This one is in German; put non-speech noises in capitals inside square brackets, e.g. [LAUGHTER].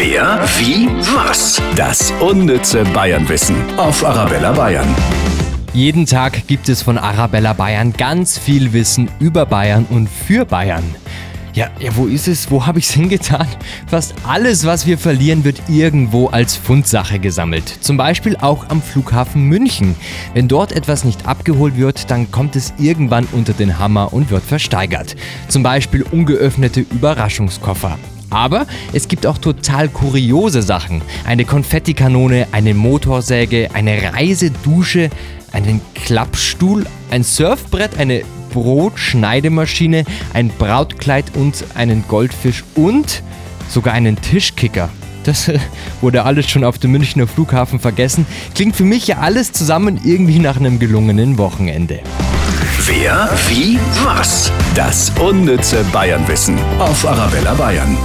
Wer, wie, was? Das unnütze Bayernwissen auf Arabella Bayern. Jeden Tag gibt es von Arabella Bayern ganz viel Wissen über Bayern und für Bayern. Ja, ja, wo ist es? Wo habe ich es hingetan? Fast alles, was wir verlieren, wird irgendwo als Fundsache gesammelt. Zum Beispiel auch am Flughafen München. Wenn dort etwas nicht abgeholt wird, dann kommt es irgendwann unter den Hammer und wird versteigert. Zum Beispiel ungeöffnete Überraschungskoffer. Aber es gibt auch total kuriose Sachen. Eine Konfettikanone, eine Motorsäge, eine Reisedusche, einen Klappstuhl, ein Surfbrett, eine Brotschneidemaschine, ein Brautkleid und einen Goldfisch und sogar einen Tischkicker. Das [LAUGHS] wurde alles schon auf dem Münchner Flughafen vergessen. Klingt für mich ja alles zusammen irgendwie nach einem gelungenen Wochenende. Wer, wie, was? Das unnütze Bayernwissen auf Arabella Bayern.